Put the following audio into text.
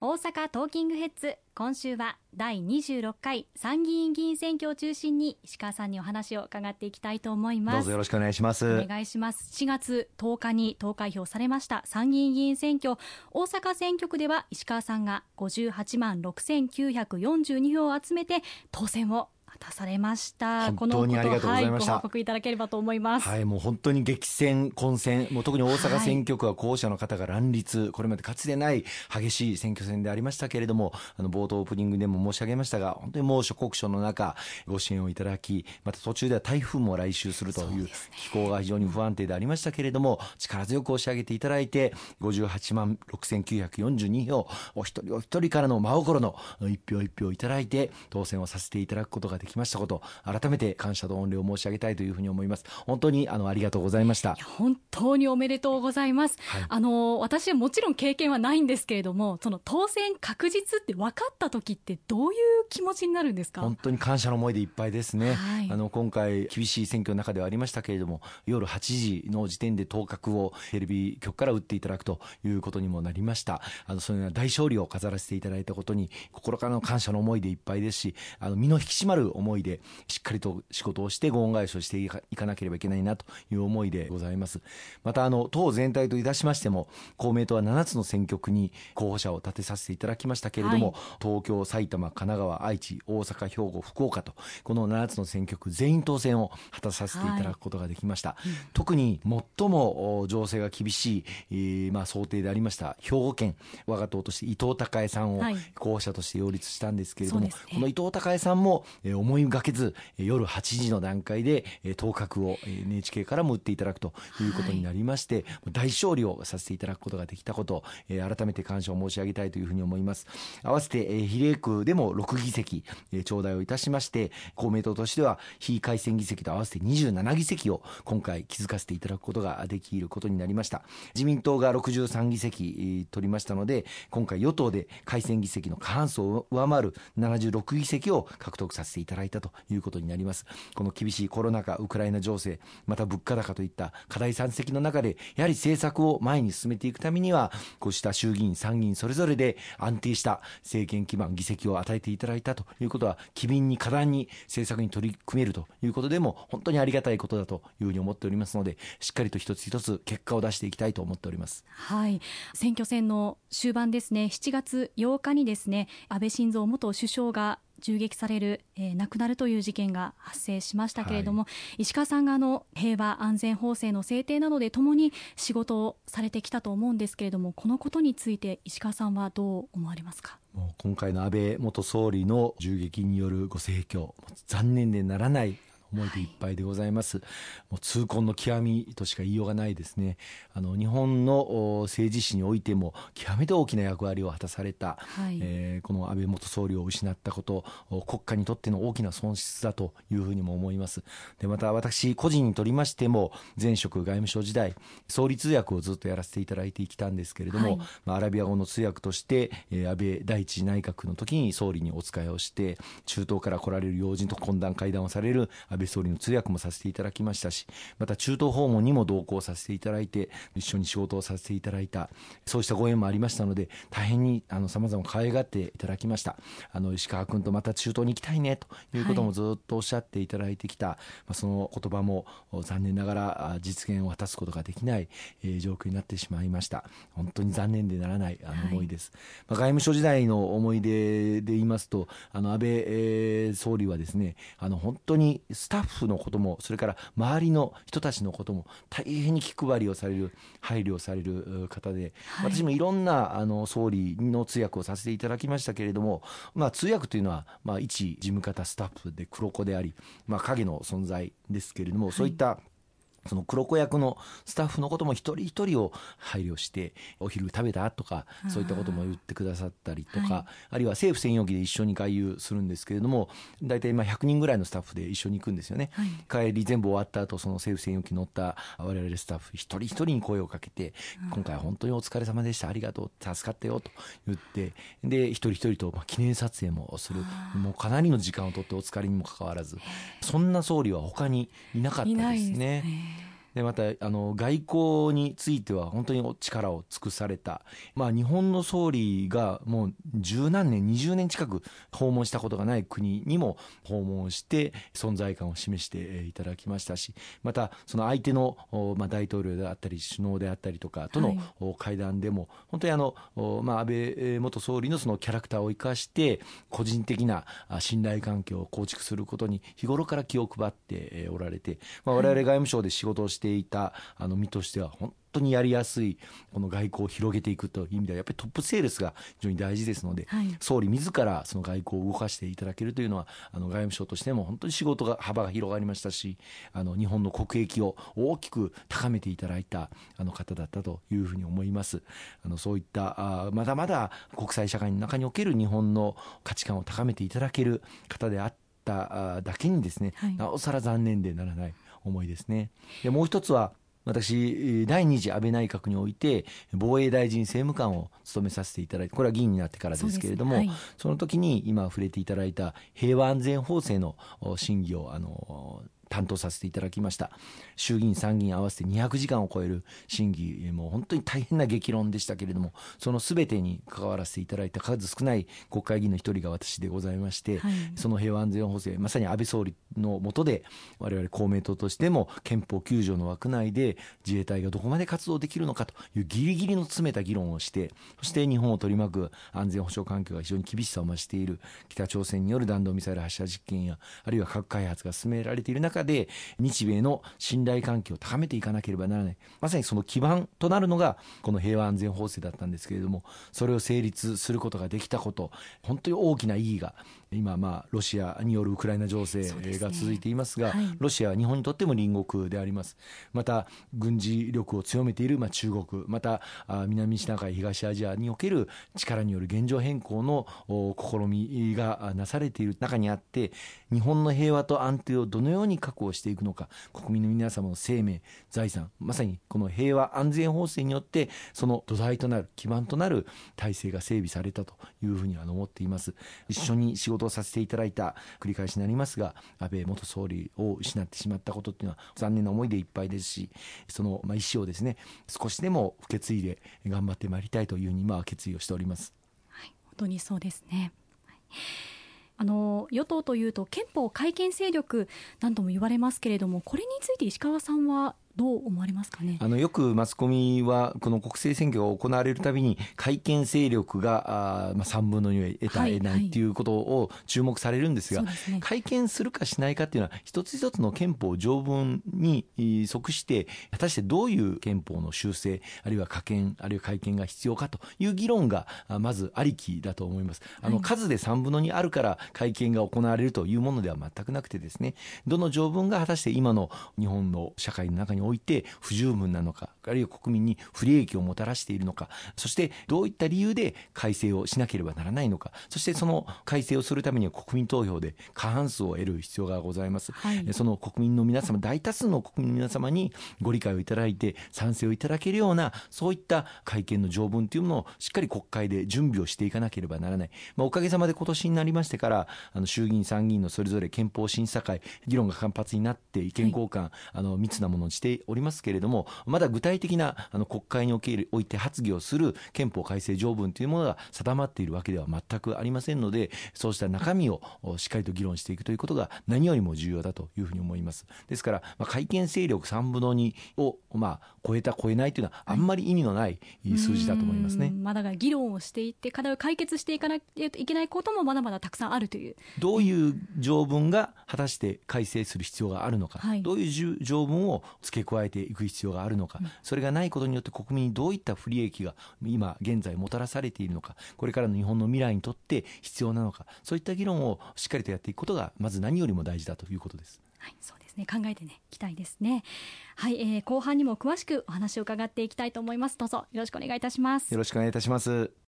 大阪トーキングヘッズ今週は第26回参議院議員選挙を中心に石川さんにお話を伺っていきたいと思います。どうぞよろしくお願いします。お願いします。4月10日に投開票されました。参議院議員選挙。大阪選挙区では石川さんが58万6942票を集めて当選を出されました。本当にありがとうございました、はい、ご報告いただければと思います。はいもう本当に激戦混戦もう特に大阪選挙区は候補者の方が乱立、はい、これまでかつてない激しい選挙戦でありましたけれどもあの冒頭オープニングでも申し上げましたが本当に猛暑酷暑の中ご支援をいただきまた途中では台風も来襲するという気候が非常に不安定でありましたけれども力強く押し上げていただいて58万6942票お一人お一人からの真心の一票一票いただいて当選をさせていただくことができましたこと改めて感謝と御礼を申し上げたいというふうに思います。本当にあのありがとうございました。本当におめでとうございます、はい、あの私はもちろん経験はないんですけれどもその当選確実って分かった時ってどういう気持ちになるんですか？本当に感謝の思いでいっぱいですね、はい、あの今回厳しい選挙の中ではありましたけれども夜8時の時点で当確をテレビ局から打っていただくということにもなりました。あのそのような大勝利を飾らせていただいたことに心からの感謝の思いでいっぱいですしあの身の引き締まる思いでしっかりと仕事をしてご恩返しをしていかなければいけないなという思いでございます。またあの党全体といたしましても公明党は7つの選挙区に候補者を立てさせていただきましたけれども、はい、東京埼玉神奈川愛知大阪兵庫福岡とこの7つの選挙区全員当選を果たさせていただくことができました、はい。特に最も情勢が厳しい、えー、まあ想定でありました兵庫県我が党として伊藤孝恵さんを候補者として擁立したんですけれども、はいね、この伊藤孝恵さんも、えー、思いがけず夜8時の段階で当確を NHK からも打っていただくということになりまして、はい、大勝利をさせていただくことができたこと改めて感謝を申し上げたいというふうに思います。合わせて比例区でも6議席頂戴をいたしまして公明党としては非改選議席と合わせて27議席を今回築かせていただくことができることになりました。自民党が63議席取りましたので今回与党で改選議席の過半数を上回る76議席を獲得させていただいたということになります。この厳しいコロナ禍ウクライナ情勢また物価高といった課題山積の中でやはり政策を前に進めていくためにはこうした衆議院参議院それぞれで安定した政権基盤議席を与えていただいたということは機敏に果断に政策に取り組めるということでも本当にありがたいことだというふうに思っておりますのでしっかりと一つ一つ結果を出していきたいと思っております。はい。選挙戦の終盤ですね。7月8日にですね安倍晋三元首相が銃撃される、えー、亡くなるという事件が発生しましたけれども、はい、石川さんがあの平和安全法制の制定などでともに仕事をされてきたと思うんですけれどもこのことについて石川さんはどう思われますか？もう今回の安倍元総理の銃撃によるご逝去残念でならない思いでいっぱいでございます、はい、もう痛恨の極みとしか言いようがないですね。あの日本の政治史においても極めて大きな役割を果たされた、はい、えー、この安倍元総理を失ったこと国家にとっての大きな損失だというふうにも思います。でまた私個人にとりましても前職外務省時代総理通訳をずっとやらせていただいてきたんですけれども、はい、まあ、アラビア語の通訳として、えー、安倍第一内閣の時に総理にお使いをして中東から来られる要人と懇談会談をされる安倍総理の通訳もさせていただきましたしまた中東訪問にも同行させていただいて一緒に仕事をさせていただいたそうしたご縁もありましたので大変にさまざま可愛がっていただきました。あの石川君とまた中東に行きたいねということもずっとおっしゃっていただいてきた、はい、まあ、その言葉も残念ながら実現を果たすことができない、えー、状況になってしまいました。本当に残念でならないあの思いです、はい、まあ、外務省時代の思い出で言いますとあの安倍、えー、総理はですねあの本当にスタッフのこともそれから周りの人たちのことも大変に気配りをされる配慮をされる方で、はい、私もいろんなあの総理の通訳をさせていただきましたけれども、まあ、通訳というのは、まあ、一事務方スタッフで黒子であり、まあ、影の存在ですけれども、そういったその黒子役のスタッフのことも一人一人を配慮してお昼食べた？とかそういったことも言ってくださったりとか、はい、あるいは政府専用機で一緒に外遊するんですけれども大体まあ100人ぐらいのスタッフで一緒に行くんですよね、はい、帰り全部終わった後その政府専用機乗った我々スタッフ一人一人に声をかけて今回本当にお疲れ様でした。ありがとう。助かったよ。と言ってで一人一人とまあ記念撮影もする。もうかなりの時間をとってお疲れにもかかわらず。そんな総理は他にいなかったですね。でまたあの外交については本当に力を尽くされた、まあ、日本の総理がもう十何年、20年近く訪問したことがない国にも訪問して存在感を示していただきましたし、またその相手の、まあ、大統領であったり首脳であったりとかとの会談でも、本当にあの、まあ、安倍元総理のそのキャラクターを生かして個人的な信頼関係を構築することに日頃から気を配っておられて、まあ、我々外務省で仕事をしていたあの身としては本当にやりやすいこの外交を広げていくという意味ではやっぱりトップセールスが非常に大事ですので、はい、総理自らその外交を動かしていただけるというのはあの外務省としても本当に仕事が幅が広がりましたしあの日本の国益を大きく高めていただいたあの方だったというふうに思います。あのそういったあまだまだ国際社会の中における日本の価値観を高めていただける方であっただけにですね、はい、なおさら残念でならない思いですね。でもう一つは私、第2次安倍内閣において、防衛大臣政務官を務めさせていただいて、これは議員になってからですけれども、そ、ねはい、その時に今触れていただいた平和安全法制の審議を、あの、担当させていただきました衆議院参議院合わせて200時間を超える審議もう本当に大変な激論でしたけれどもその全てに関わらせていただいた数少ない国会議員の一人が私でございまして、はい、その平和安全法制まさに安倍総理の下で我々公明党としても憲法9条の枠内で自衛隊がどこまで活動できるのかというギリギリの詰めた議論をしてそして日本を取り巻く安全保障環境が非常に厳しさを増している北朝鮮による弾道ミサイル発射実験やあるいは核開発が進められている中で日米の信頼関係を高めていかなければならない。まさにその基盤となるのがこの平和安全法制だったんですけれどもそれを成立することができたこと本当に大きな意義が今まあロシアによるウクライナ情勢が続いていますが、ねはい、ロシアは日本にとっても隣国であります。また軍事力を強めているまあ中国。また南シナ海東アジアにおける力による現状変更の試みがなされている中にあって日本の平和と安定をどのように確保していくのか国民の皆様の生命財産まさにこの平和安全法制によってその土台となる基盤となる体制が整備されたというふうには思っています。一緒に仕事をさせていただいた繰り返しになりますが安倍元総理を失ってしまったことっていうのは残念な思いでいっぱいですしそのまあ意思をですね少しでも受け継いで頑張ってまいりたいというふうに今は決意をしております。はい、本当にそうですね。はいあの与党というと憲法改憲勢力何とも言われますけれどもこれについて石川さんはどう思われますかね？あのよくマスコミはこの国政選挙が行われるたびに改憲勢力があ、まあ、3分の2を得た、得ないということを注目されるんですが、はいね、改憲するかしないかっていうのは一つ一つの憲法条文に即して果たしてどういう憲法の修正あるいは可憲あるいは改憲が必要かという議論がまずありきだと思います。あの数で3分の2あるから改憲が行われるというものでは全くなくてですねどの条文が果たして今の日本の社会の中において不十分なのかあるいは国民に不利益をもたらしているのかそしてどういった理由で改正をしなければならないのかそしてその改正をするためには国民投票で過半数を得る必要がございます、はい、その国民の皆様大多数の国民の皆様にご理解をいただいて賛成をいただけるようなそういった会見の条文というものをしっかり国会で準備をしていかなければならない、まあ、おかげさまで今年になりましてからあの衆議院参議院のそれぞれ憲法審査会議論が活発になって意見交換、はい、あの密なものにしておりますけれどもまだ具体的なあの国会におけおいて発議をする憲法改正条文というものが定まっているわけでは全くありませんのでそうした中身をしっかりと議論していくということが何よりも重要だというふうに思います。ですから、まあ、改憲勢力3分の2を、まあ、超えた超えないというのはあんまり意味のない数字だと思いますね、まあ、だから議論をしていって課題を解決していかなきゃいけないこともまだまだたくさんあるという。どういう条文が果たして改正する必要があるのか、はい、どういう条文を付け加えていく必要があるのか、それがないことによって国民にどういった不利益が今現在もたらされているのかこれからの日本の未来にとって必要なのかそういった議論をしっかりとやっていくことがまず何よりも大事だということです。はい、そうですね。考えてね、いきたいですね。はい、えー、後半にも詳しくお話を伺っていきたいと思います。どうぞよろしくお願いいたします。よろしくお願いいたします。